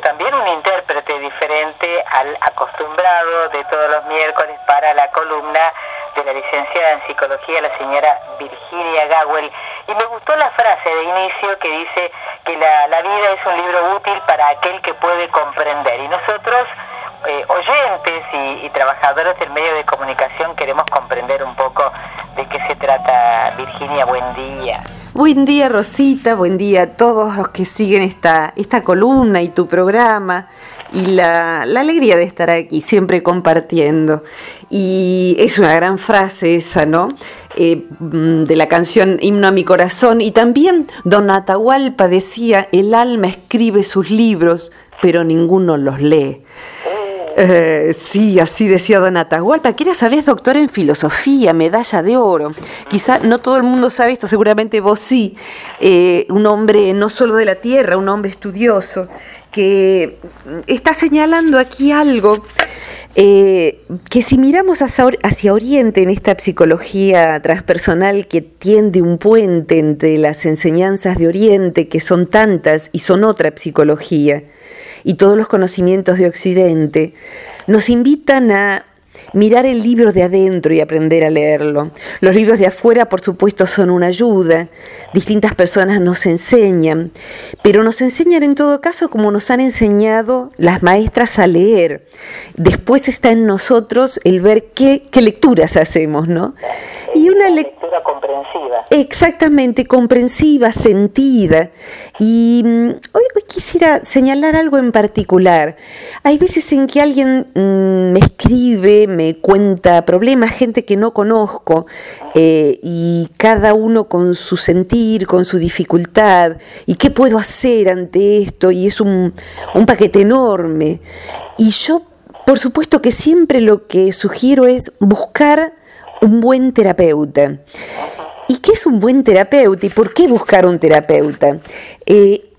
también un intérprete diferente al acostumbrado de todos los miércoles para la columna de la licenciada en psicología, la señora Virginia Gawel. Y me gustó la frase de inicio que dice que la, la vida es un libro útil para aquel que puede comprender. Y nosotros, eh, oyentes y, y trabajadores del medio de comunicación, queremos comprender un poco de qué se trata. Virginia, buen día. Buen día Rosita, buen día a todos los que siguen esta, esta columna y tu programa y la, la, alegría de estar aquí, siempre compartiendo. Y es una gran frase esa, ¿no? Eh, mm, de la canción Himno a mi corazón. Y también Don Atahualpa decía, el alma escribe sus libros, pero ninguno los lee. Eh, sí, así decía Don Atahualpa, que era, sabes, doctor en filosofía, medalla de oro. Quizá no todo el mundo sabe esto, seguramente vos sí. Eh, un hombre no solo de la tierra, un hombre estudioso, que está señalando aquí algo eh, que si miramos hacia, hacia, Oriente en esta psicología transpersonal que tiende un puente entre las enseñanzas de Oriente, que son tantas y son otra psicología, y todos los conocimientos de Occidente, nos invitan a mirar el libro de adentro y aprender a leerlo. Los libros de afuera, por supuesto, son una ayuda. Distintas personas nos enseñan, pero nos enseñan en todo caso como nos han enseñado las maestras a leer. Después está en nosotros el ver qué, qué lecturas hacemos, ¿no? Y una lectura comprensiva. Exactamente, comprensiva, sentida. Y mm, hoy, hoy, quisiera señalar algo en particular. Hay veces en que alguien mmm, me escribe, me cuenta problemas, gente que no conozco, eh, y cada uno con su sentir, con su dificultad, y qué puedo hacer ante esto, y es un, un paquete enorme. Y yo, por supuesto que siempre lo que sugiero es buscar un buen terapeuta. ¿Y qué es un buen terapeuta y por qué buscar un terapeuta? Eh,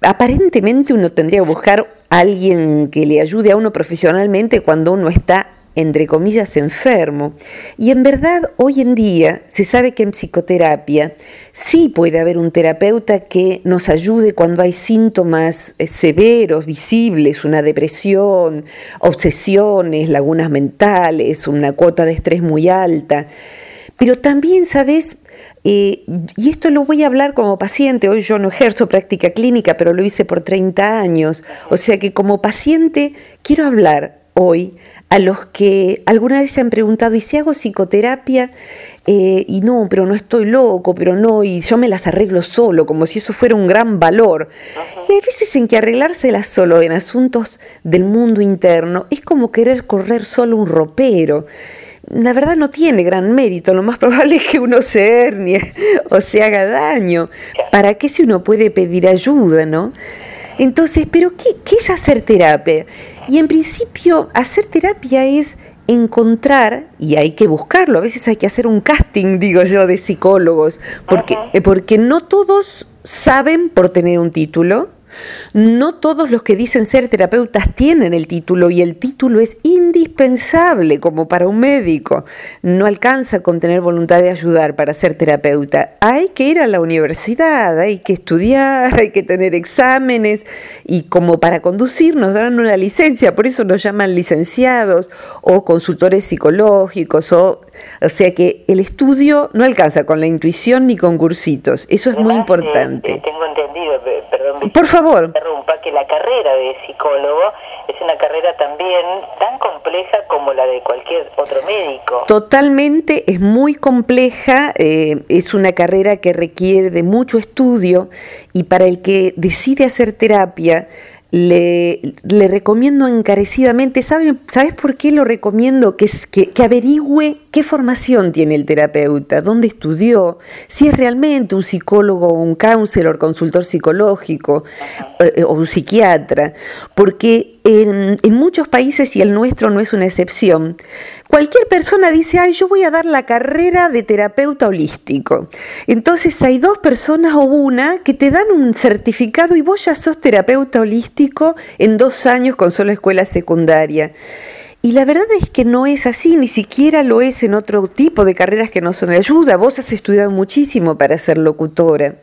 aparentemente uno tendría que buscar a alguien que le ayude a uno profesionalmente cuando uno está entre comillas, enfermo. Y en verdad, hoy en día se sabe que en psicoterapia sí puede haber un terapeuta que nos ayude cuando hay síntomas eh, severos, visibles, una depresión, obsesiones, lagunas mentales, una cuota de estrés muy alta. Pero también, ¿sabes? Eh, y esto lo voy a hablar como paciente, hoy yo no ejerzo práctica clínica, pero lo hice por 30 años, o sea que como paciente quiero hablar hoy a los que alguna vez se han preguntado, ¿y si hago psicoterapia? Eh, y no, pero no estoy loco, pero no, y yo me las arreglo solo, como si eso fuera un gran valor. Y hay veces en que arreglárselas solo en asuntos del mundo interno es como querer correr solo un ropero. La verdad no tiene gran mérito, lo más probable es que uno se hernie o se haga daño. ¿Para qué si uno puede pedir ayuda, no? Entonces, ¿pero qué, qué es hacer terapia? Y en principio, hacer terapia es encontrar, y hay que buscarlo, a veces hay que hacer un casting, digo yo, de psicólogos, porque, porque no todos saben por tener un título, no todos los que dicen ser terapeutas tienen el título y el título es indispensable como para un médico. No alcanza con tener voluntad de ayudar para ser terapeuta. Hay que ir a la universidad, hay que estudiar, hay que tener exámenes y como para conducir nos dan una licencia, por eso nos llaman licenciados o consultores psicológicos o o sea que el estudio no alcanza con la intuición ni con cursitos. Eso es muy importante. Eh, tengo por favor, interrumpa, que la carrera de psicólogo es una carrera también tan compleja como la de cualquier otro médico. Totalmente, es muy compleja, eh, es una carrera que requiere de mucho estudio y para el que decide hacer terapia, le, le, recomiendo encarecidamente, ¿sabe, ¿sabes por qué lo recomiendo? Que, que, que, averigüe qué formación tiene el terapeuta, dónde estudió, si es realmente un psicólogo, un counselor, consultor psicológico eh, o un psiquiatra, porque en, muchos países, y el nuestro no es una excepción, cualquier persona dice, ay, yo voy a dar la carrera de terapeuta holístico. Entonces hay dos personas o una que te dan un certificado y vos ya sos terapeuta holístico en dos años con solo escuela secundaria. Y la verdad es que no es así, ni siquiera lo es en otro tipo de carreras que no son de ayuda. Vos has estudiado muchísimo para ser locutora.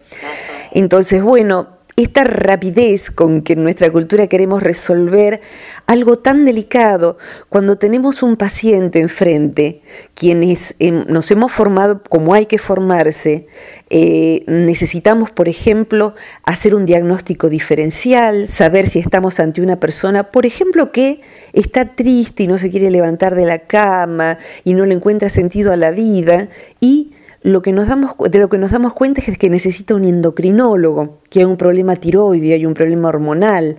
Entonces, bueno, esta rapidez con que en nuestra cultura queremos resolver algo tan delicado cuando tenemos un paciente enfrente, quienes nos hemos formado como hay que formarse, eh, necesitamos, por ejemplo, hacer un diagnóstico diferencial, saber si estamos ante una persona, por ejemplo, que está triste y no se quiere levantar de la cama y no le encuentra sentido a la vida y lo que nos damos, de lo que nos damos cuenta es que necesita un endocrinólogo, que hay un problema tiroide, hay un problema hormonal.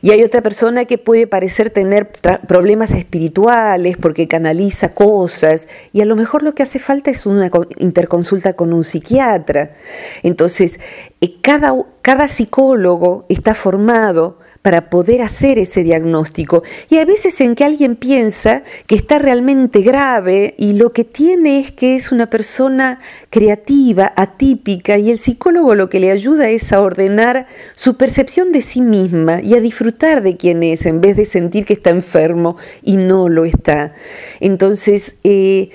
Y hay otra persona que puede parecer tener problemas espirituales porque canaliza cosas y a lo mejor lo que hace falta es una interconsulta con un psiquiatra. Entonces, eh, cada, cada psicólogo está formado para poder hacer ese diagnóstico. Y hay veces en que alguien piensa que está realmente grave y lo que tiene es que es una persona creativa, atípica, y el psicólogo lo que le ayuda es a ordenar su percepción de sí misma y a disfrutar de quién es en vez de sentir que está enfermo y no lo está. Entonces, eh,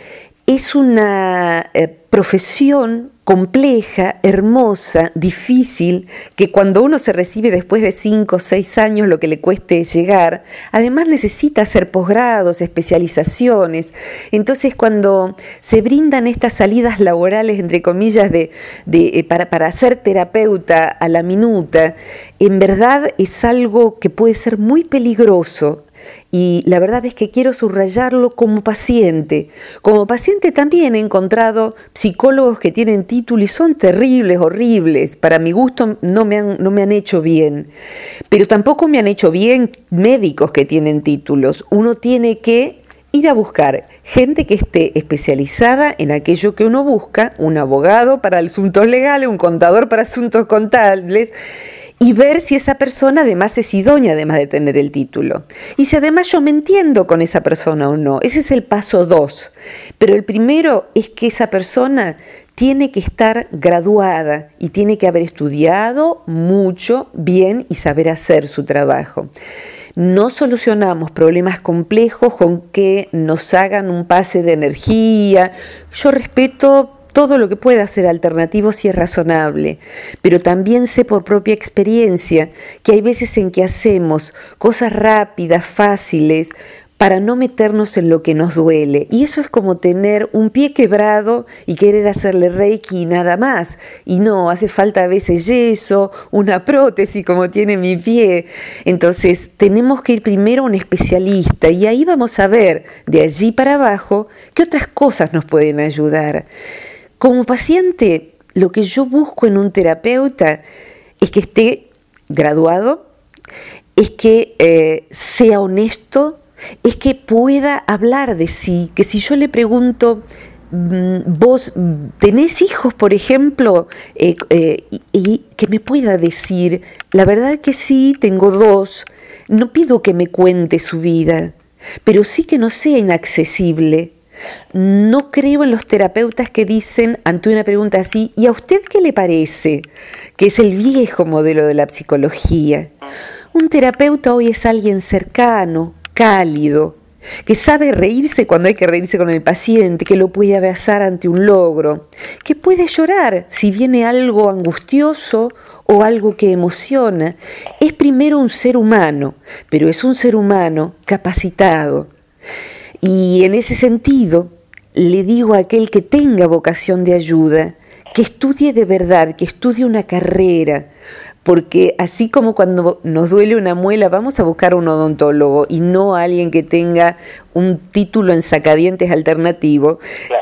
es una eh, profesión compleja, hermosa, difícil, que cuando uno se recibe después de cinco o seis años lo que le cueste llegar, además necesita hacer posgrados, especializaciones. Entonces cuando se brindan estas salidas laborales, entre comillas, de, eh, para, para ser terapeuta a la minuta, en verdad es algo que puede ser muy peligroso y la verdad es que quiero subrayarlo como paciente. Como paciente también he encontrado psicólogos que tienen título y son terribles, horribles. Para mi gusto no me han, no me han hecho bien. Pero tampoco me han hecho bien médicos que tienen títulos. Uno tiene que ir a buscar gente que esté especializada en aquello que uno busca, un abogado para asuntos legales, un contador para asuntos contables y ver si esa persona además es idónea, además de tener el título. Y si además yo me entiendo con esa persona o no. Ese es el paso dos. Pero el primero es que esa persona tiene que estar graduada y tiene que haber estudiado mucho, bien y saber hacer su trabajo. No solucionamos problemas complejos con que nos hagan un pase de energía. Yo respeto todo lo que pueda ser alternativo si es razonable, pero también sé por propia experiencia que hay veces en que hacemos cosas rápidas, fáciles, para no meternos en lo que nos duele. Y eso es como tener un pie quebrado y querer hacerle reiki y nada más. Y no, hace falta a veces yeso, una prótesis como tiene mi pie. Entonces tenemos que ir primero a un especialista y ahí vamos a ver de allí para abajo qué otras cosas nos pueden ayudar. Como paciente, lo que yo busco en un terapeuta es que esté graduado, es que eh, sea honesto, es que pueda hablar de sí, que si yo le pregunto, mm, vos tenés hijos, por ejemplo, eh, eh, y, que me pueda decir, la verdad que sí, tengo dos, no pido que me cuente su vida, pero sí que no sea inaccesible, no creo en los terapeutas que dicen ante una pregunta así, ¿y a usted qué le parece? Que es el viejo modelo de la psicología. Un terapeuta hoy es alguien cercano, cálido, que sabe reírse cuando hay que reírse con el paciente, que lo puede abrazar ante un logro, que puede llorar si viene algo angustioso o algo que emociona. Es primero un ser humano, pero es un ser humano capacitado. Y en ese sentido, le digo a aquel que tenga vocación de ayuda, que estudie de verdad, que estudie una carrera, porque así como cuando nos duele una muela, vamos a buscar un odontólogo y no a alguien que tenga un título en sacadientes alternativo,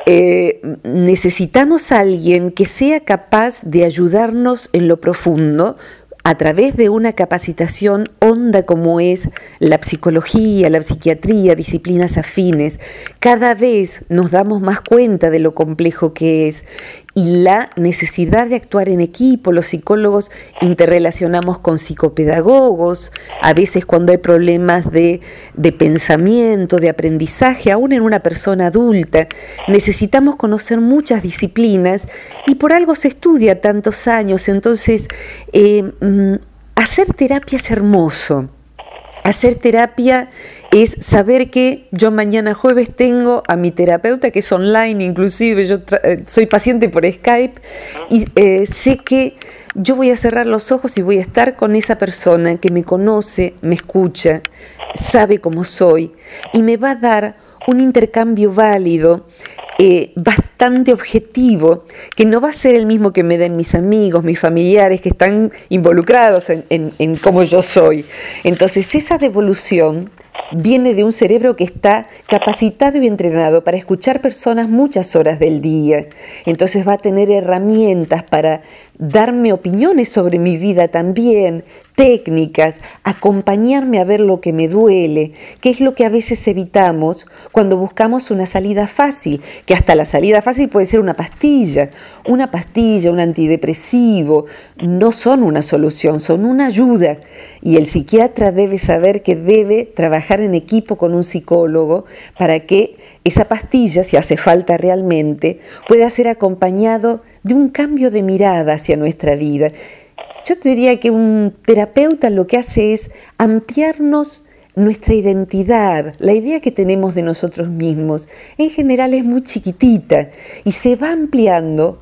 eh, necesitamos a alguien que sea capaz de ayudarnos en lo profundo a través de una capacitación honda como es la psicología, la psiquiatría, disciplinas afines, cada vez nos damos más cuenta de lo complejo que es y la necesidad de actuar en equipo. Los psicólogos interrelacionamos con psicopedagogos, a veces cuando hay problemas de, de, pensamiento, de aprendizaje, aún en una persona adulta, necesitamos conocer muchas disciplinas y por algo se estudia tantos años. Entonces, eh, mm, hacer terapia es hermoso. Hacer terapia es saber que yo mañana jueves tengo a mi terapeuta, que es online inclusive, yo eh, soy paciente por Skype, y eh, sé que yo voy a cerrar los ojos y voy a estar con esa persona que me conoce, me escucha, sabe cómo soy y me va a dar un intercambio válido, eh, bastante objetivo, que no va a ser el mismo que me den mis amigos, mis familiares que están involucrados en, en cómo yo soy. Entonces esa devolución viene de un cerebro que está capacitado y entrenado para escuchar personas muchas horas del día. Entonces va a tener herramientas para darme opiniones sobre mi vida también, técnicas, acompañarme a ver lo que me duele, que es lo que a veces evitamos cuando buscamos una salida fácil, que hasta la salida fácil puede ser una pastilla. Una pastilla, un antidepresivo, no son una solución, son una ayuda. Y el psiquiatra debe saber que debe trabajar en equipo con un psicólogo para que esa pastilla, si hace falta realmente, pueda ser acompañado de un cambio de mirada hacia nuestra vida. Yo te diría que un terapeuta lo que hace es ampliarnos nuestra identidad, la idea que tenemos de nosotros mismos, en general es muy chiquitita y se va ampliando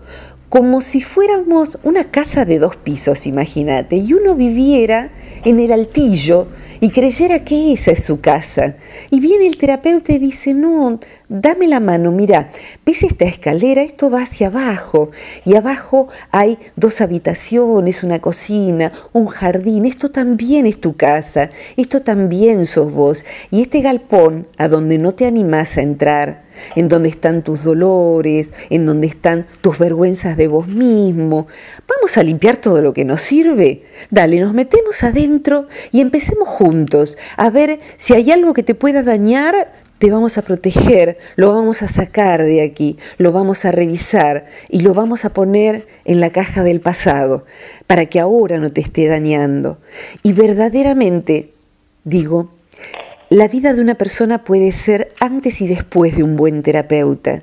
como si fuéramos una casa de dos pisos, imagínate, y uno viviera en el altillo y creyera que esa es su casa. Y viene el terapeuta y dice, no, dame la mano, mira, ves esta escalera, esto va hacia abajo, y abajo hay dos habitaciones, una cocina, un jardín, esto también es tu casa, esto también sos vos, y este galpón a donde no te animás a entrar, en donde están tus dolores, en donde están tus vergüenzas de vos mismo. Vamos a limpiar todo lo que nos sirve. Dale, nos metemos adentro y empecemos juntos a ver si hay algo que te pueda dañar. Te vamos a proteger, lo vamos a sacar de aquí, lo vamos a revisar y lo vamos a poner en la caja del pasado para que ahora no te esté dañando. Y verdaderamente, digo, la vida de una persona puede ser antes y después de un buen terapeuta.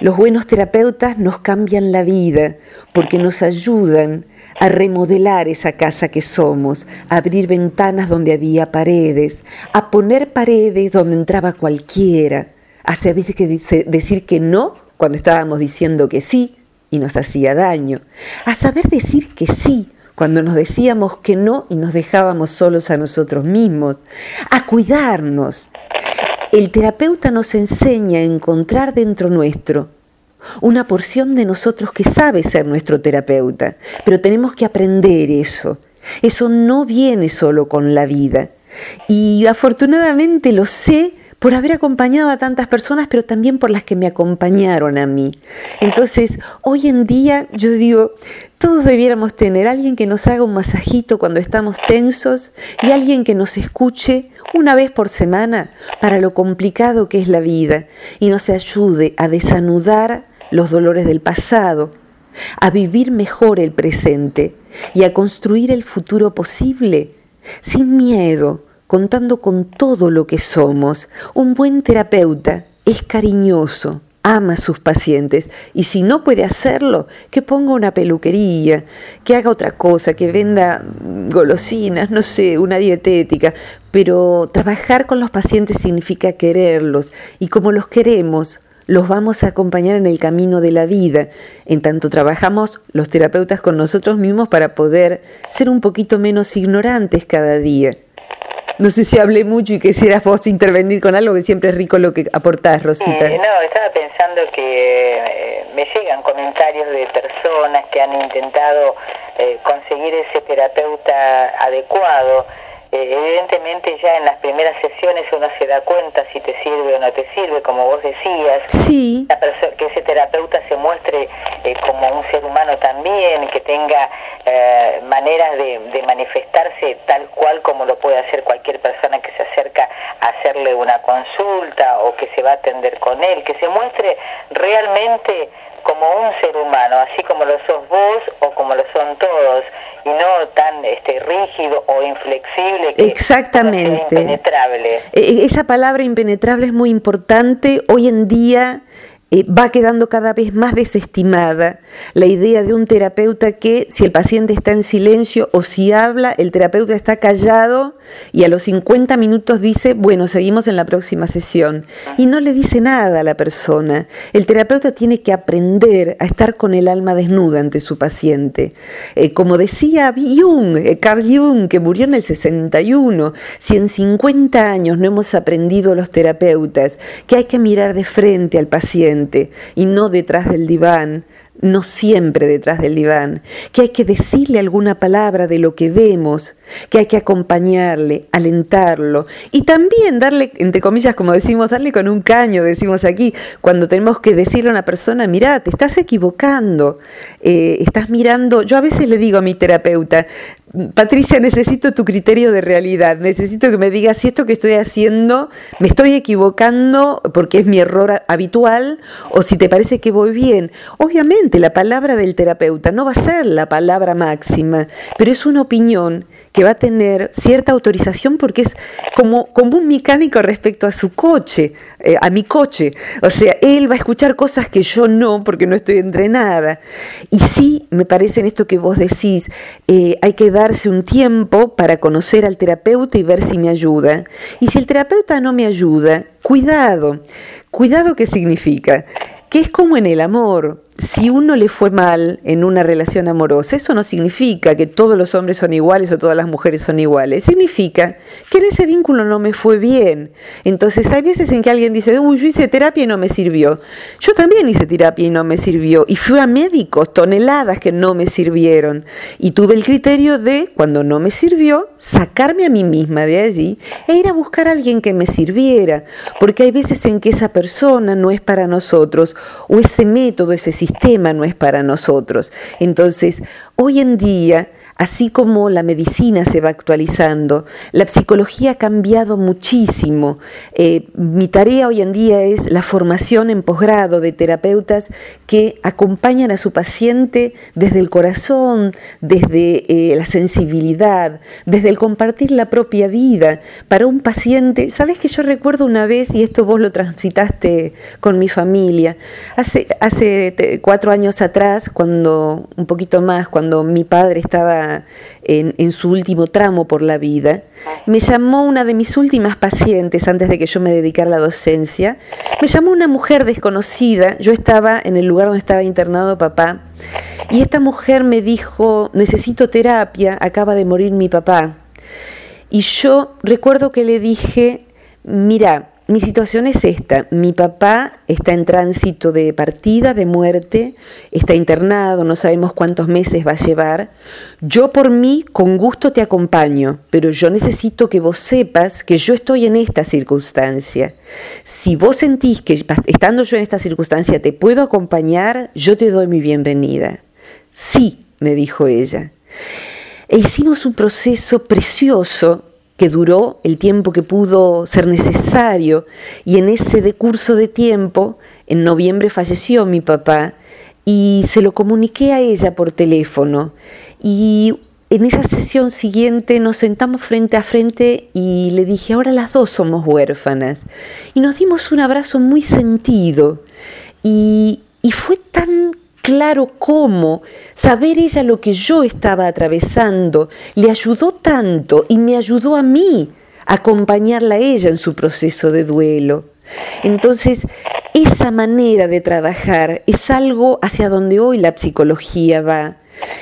Los buenos terapeutas nos cambian la vida porque nos ayudan a remodelar esa casa que somos, a abrir ventanas donde había paredes, a poner paredes donde entraba cualquiera, a saber que decir que no cuando estábamos diciendo que sí y nos hacía daño, a saber decir que sí cuando nos decíamos que no y nos dejábamos solos a nosotros mismos, a cuidarnos. El terapeuta nos enseña a encontrar dentro nuestro una porción de nosotros que sabe ser nuestro terapeuta, pero tenemos que aprender eso. Eso no viene solo con la vida. Y afortunadamente lo sé por haber acompañado a tantas personas, pero también por las que me acompañaron a mí. Entonces, hoy en día yo digo, todos debiéramos tener alguien que nos haga un masajito cuando estamos tensos y alguien que nos escuche una vez por semana para lo complicado que es la vida y nos ayude a desanudar los dolores del pasado, a vivir mejor el presente y a construir el futuro posible sin miedo contando con todo lo que somos. Un buen terapeuta es cariñoso, ama a sus pacientes y si no puede hacerlo, que ponga una peluquería, que haga otra cosa, que venda golosinas, no sé, una dietética, pero trabajar con los pacientes significa quererlos y como los queremos, los vamos a acompañar en el camino de la vida. En tanto trabajamos los terapeutas con nosotros mismos para poder ser un poquito menos ignorantes cada día. No sé si hablé mucho y quisieras vos intervenir con algo que siempre es rico lo que aportás, Rosita. Eh, no, estaba pensando que eh, me llegan comentarios de personas que han intentado eh, conseguir ese terapeuta adecuado eh, evidentemente ya en las primeras sesiones uno se da cuenta si te sirve o no te sirve, como vos decías, sí. que ese terapeuta se muestre eh, como un ser humano también, que tenga eh, maneras de, de, manifestarse tal cual como lo puede hacer cualquier persona que se acerca a hacerle una consulta o que se va a atender con él, que se muestre realmente como un ser humano, así como lo sos vos o como lo son todos, y no tan este, rígido o inflexible. Que Exactamente. impenetrable. E, e, esa palabra impenetrable es muy importante. Hoy en día eh, va quedando cada vez más desestimada la idea de un terapeuta que si el paciente está en silencio o si habla, el terapeuta está callado y a los 50 minutos dice, bueno, seguimos en la próxima sesión. Y no le dice nada a la persona. El terapeuta tiene que aprender a estar con el alma desnuda ante su paciente. Eh, como decía Jung, eh, Carl Jung, que murió en el 61, si en 50 años no hemos aprendido los terapeutas que hay que mirar de frente al paciente y no detrás del diván, no siempre detrás del diván, que hay que decirle alguna palabra de lo que vemos, que hay que acompañarle, alentarlo y también darle, entre comillas, como decimos, darle con un caño, decimos aquí, cuando tenemos que decirle a una persona, mira, te estás equivocando, eh, estás mirando, yo a veces le digo a mi terapeuta, Patricia, necesito tu criterio de realidad, necesito que me digas si esto que estoy haciendo me estoy equivocando porque es mi error habitual o si te parece que voy bien. Obviamente la palabra del terapeuta no va a ser la palabra máxima, pero es una opinión que va a tener cierta autorización porque es como, como un mecánico respecto a su coche, eh, a mi coche. O sea, él va a escuchar cosas que yo no porque no estoy entrenada. Y sí, me parece en esto que vos decís, eh, hay que darse un tiempo para conocer al terapeuta y ver si me ayuda. Y si el terapeuta no me ayuda, cuidado. Cuidado, ¿qué significa? Que es como en el amor si uno le fue mal en una relación amorosa, eso no significa que todos los hombres son iguales o todas las mujeres son iguales. Significa que en ese vínculo no me fue bien. Entonces hay veces en que alguien dice, uy, yo hice terapia y no me sirvió. Yo también hice terapia y no me sirvió. Y fui a médicos, toneladas que no me sirvieron. Y tuve el criterio de, cuando no me sirvió, sacarme a mí misma de allí e ir a buscar a alguien que me sirviera. Porque hay veces en que esa persona no es para nosotros o ese método, ese sistema no es para nosotros. Entonces, hoy en día Así como la medicina se va actualizando, la psicología ha cambiado muchísimo. Eh, mi tarea hoy en día es la formación en posgrado de terapeutas que acompañan a su paciente desde el corazón, desde eh, la sensibilidad, desde el compartir la propia vida. Para un paciente, sabes que yo recuerdo una vez, y esto vos lo transitaste con mi familia, hace, hace cuatro años atrás, cuando, un poquito más, cuando mi padre estaba en, su último tramo por la vida, me llamó una de mis últimas pacientes antes de que yo me dedicara a la docencia, me llamó una mujer desconocida, yo estaba en el lugar donde estaba internado papá, y esta mujer me dijo, necesito terapia, acaba de morir mi papá. Y yo recuerdo que le dije, mira, mi situación es esta, mi papá está en tránsito de partida, de muerte, está internado, no sabemos cuántos meses va a llevar. Yo por mí, con gusto te acompaño, pero yo necesito que vos sepas que yo estoy en esta circunstancia. Si vos sentís que estando yo en esta circunstancia te puedo acompañar, yo te doy mi bienvenida. Sí, me dijo ella. E hicimos un proceso precioso duró el tiempo que pudo ser necesario. Y en ese decurso de tiempo, en noviembre falleció mi papá y se lo comuniqué a ella por teléfono. Y en esa sesión siguiente nos sentamos frente a frente y le dije, ahora las dos somos huérfanas. Y nos dimos un abrazo muy sentido. Y, y fue tan claro cómo saber ella lo que yo estaba atravesando le ayudó tanto y me ayudó a mí a acompañarla a ella en su proceso de duelo. Entonces, esa manera de trabajar es algo hacia donde hoy la psicología va.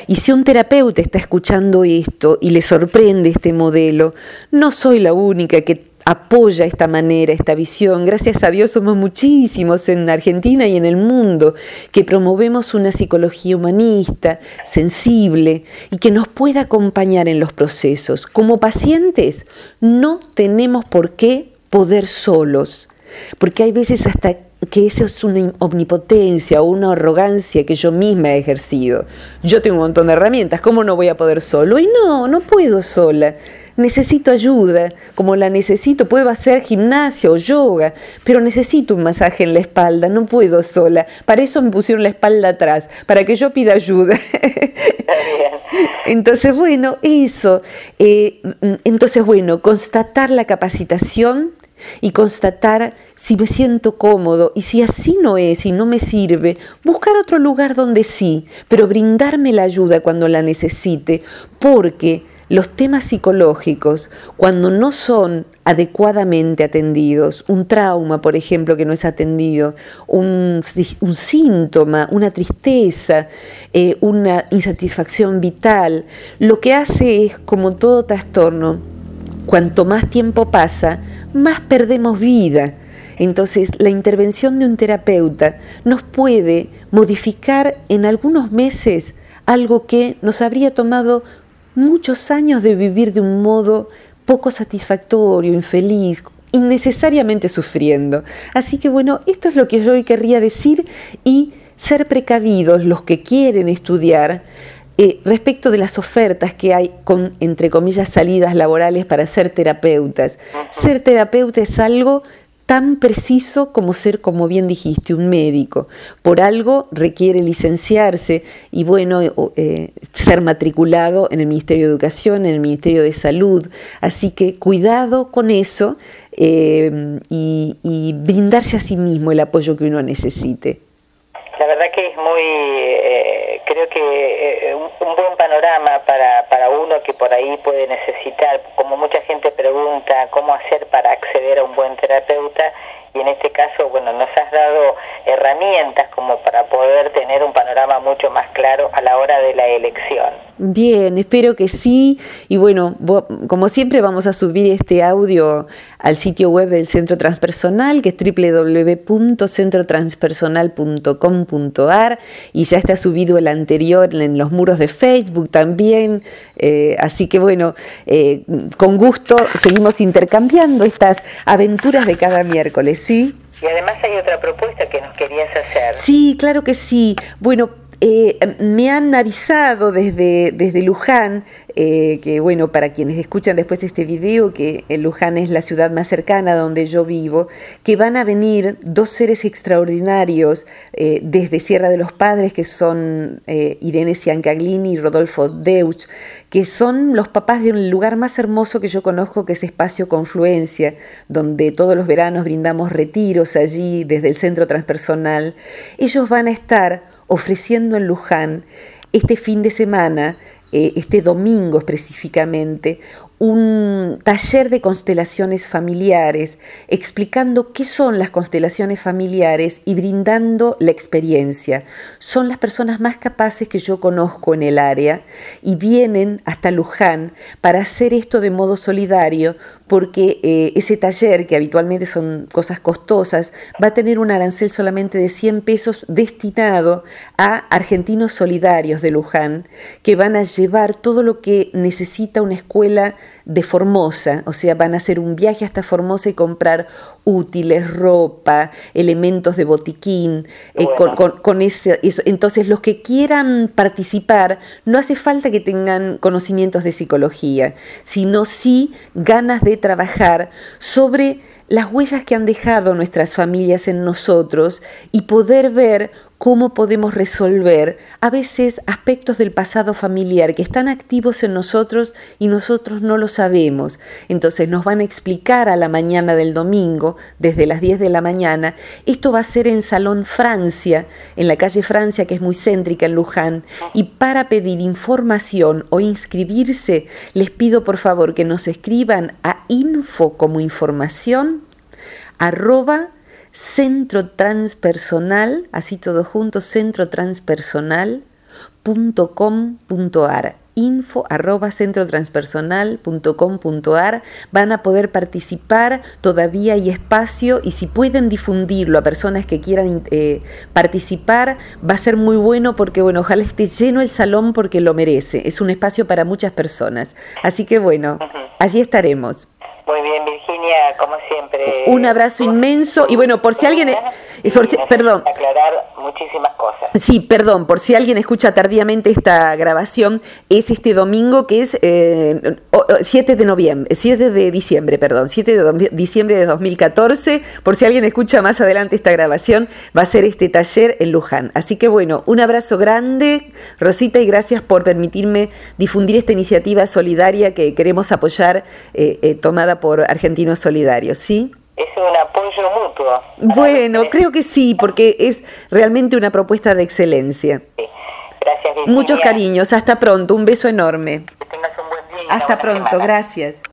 Y si un terapeuta está escuchando esto y le sorprende este modelo, no soy la única que apoya esta manera, esta visión. Gracias a Dios somos muchísimos en Argentina y en el mundo que promovemos una psicología humanista, sensible y que nos pueda acompañar en los procesos. Como pacientes no tenemos por qué poder solos, porque hay veces hasta que eso es una omnipotencia o una arrogancia que yo misma he ejercido. Yo tengo un montón de herramientas, ¿cómo no voy a poder solo? Y no, no puedo sola necesito ayuda, como la necesito, puedo hacer gimnasio o yoga, pero necesito un masaje en la espalda, no puedo sola. Para eso me pusieron la espalda atrás, para que yo pida ayuda. Entonces, bueno, eso. Eh, entonces, bueno, constatar la capacitación y constatar si me siento cómodo y si así no es y no me sirve, buscar otro lugar donde sí, pero brindarme la ayuda cuando la necesite, porque los temas psicológicos, cuando no son adecuadamente atendidos, un trauma, por ejemplo, que no es atendido, un, síntoma, una tristeza, eh, una insatisfacción vital, lo que hace es, como todo trastorno, cuanto más tiempo pasa, más perdemos vida. Entonces, la intervención de un terapeuta nos puede modificar en algunos meses algo que nos habría tomado muchos años de vivir de un modo poco satisfactorio, infeliz, innecesariamente sufriendo. Así que bueno, esto es lo que yo hoy querría decir y ser precavidos los que quieren estudiar eh, respecto de las ofertas que hay con, entre comillas, salidas laborales para ser terapeutas. Ser terapeuta es algo tan preciso como ser, como bien dijiste, un médico. Por algo requiere licenciarse y, bueno, eh, ser matriculado en el Ministerio de Educación, en el Ministerio de Salud. Así que cuidado con eso eh, y, brindarse a sí mismo el apoyo que uno necesite. La verdad que es muy, eh, creo que un, un, buen panorama para, para uno que por ahí puede necesitar, como mucha gente pregunta, cómo hacer para acceder a un buen terapeuta y en este caso, bueno, nos has dado herramientas como para poder tener un panorama mucho más claro a la hora de la elección. Bien, espero que sí. Y bueno, como siempre vamos a subir este audio al sitio web del Centro Transpersonal, que es www.centrotranspersonal.com.ar y ya está subido el anterior en los muros de Facebook también. Eh, así que bueno, eh, con gusto seguimos intercambiando estas aventuras de cada miércoles. ¿Sí? Y además hay otra propuesta que nos querías hacer. Sí, claro que sí. Bueno, eh, me han avisado desde, desde Luján, eh, que bueno, para quienes escuchan después este video, que Luján es la ciudad más cercana donde yo vivo, que van a venir dos seres extraordinarios eh, desde Sierra de los Padres, que son Irene Ciancaglini y Rodolfo Deutsch, que son los papás de un lugar más hermoso que yo conozco, que es Espacio Confluencia, donde todos los veranos brindamos retiros allí desde el centro transpersonal. Ellos van a estar ofreciendo en Luján este fin de semana, eh, este domingo específicamente, un taller de constelaciones familiares, explicando qué son las constelaciones familiares y brindando la experiencia. Son las personas más capaces que yo conozco en el área y vienen hasta Luján para hacer esto de modo solidario porque eh, ese taller, que habitualmente son cosas costosas, va a tener un arancel solamente de 100 pesos destinado a argentinos solidarios de Luján, que van a llevar todo lo que necesita una escuela de Formosa, o sea, van a hacer un viaje hasta Formosa y comprar útiles, ropa, elementos de botiquín, eh, con, ese, eso. Entonces, los que quieran participar, no hace falta que tengan conocimientos de psicología, sino sí ganas de trabajar sobre las huellas que han dejado nuestras familias en nosotros y poder ver cómo podemos resolver a veces aspectos del pasado familiar que están activos en nosotros y nosotros no lo sabemos. Entonces nos van a explicar a la mañana del domingo, desde las 10 de la mañana. Esto va a ser en Salón Francia, en la calle Francia, que es muy céntrica en Luján. Y para pedir información o inscribirse, les pido por favor que nos escriban a info como información arroba centro transpersonal, así todo junto, centrotranspersonal.com.ar info arroba centrotranspersonal.com.ar van a poder participar, todavía hay espacio y si pueden difundirlo a personas que quieran eh, participar va a ser muy bueno porque bueno, ojalá esté lleno el salón porque lo merece, es un espacio para muchas personas, así que bueno, allí estaremos. Muy bien, como siempre. Un abrazo inmenso y bueno, por si alguien... perdón. Aclarar muchísimas cosas. Sí, perdón, por si alguien escucha tardíamente esta grabación, es este domingo que es 7 eh, de noviembre, 7 de diciembre, perdón, 7 de diciembre de 2014. Por si alguien escucha más adelante esta grabación, va a ser este taller en Luján. Así que bueno, un abrazo grande, Rosita, y gracias por permitirme difundir esta iniciativa solidaria que queremos apoyar, eh, eh, tomada por Argentinos Solidarios, ¿sí? Es un apoyo mutuo. Bueno, creo que sí, porque es realmente una propuesta de excelencia. Sí. Gracias. Muchos cariños, hasta pronto, un beso enorme. Que tengas un buen día. Hasta pronto, semana. gracias.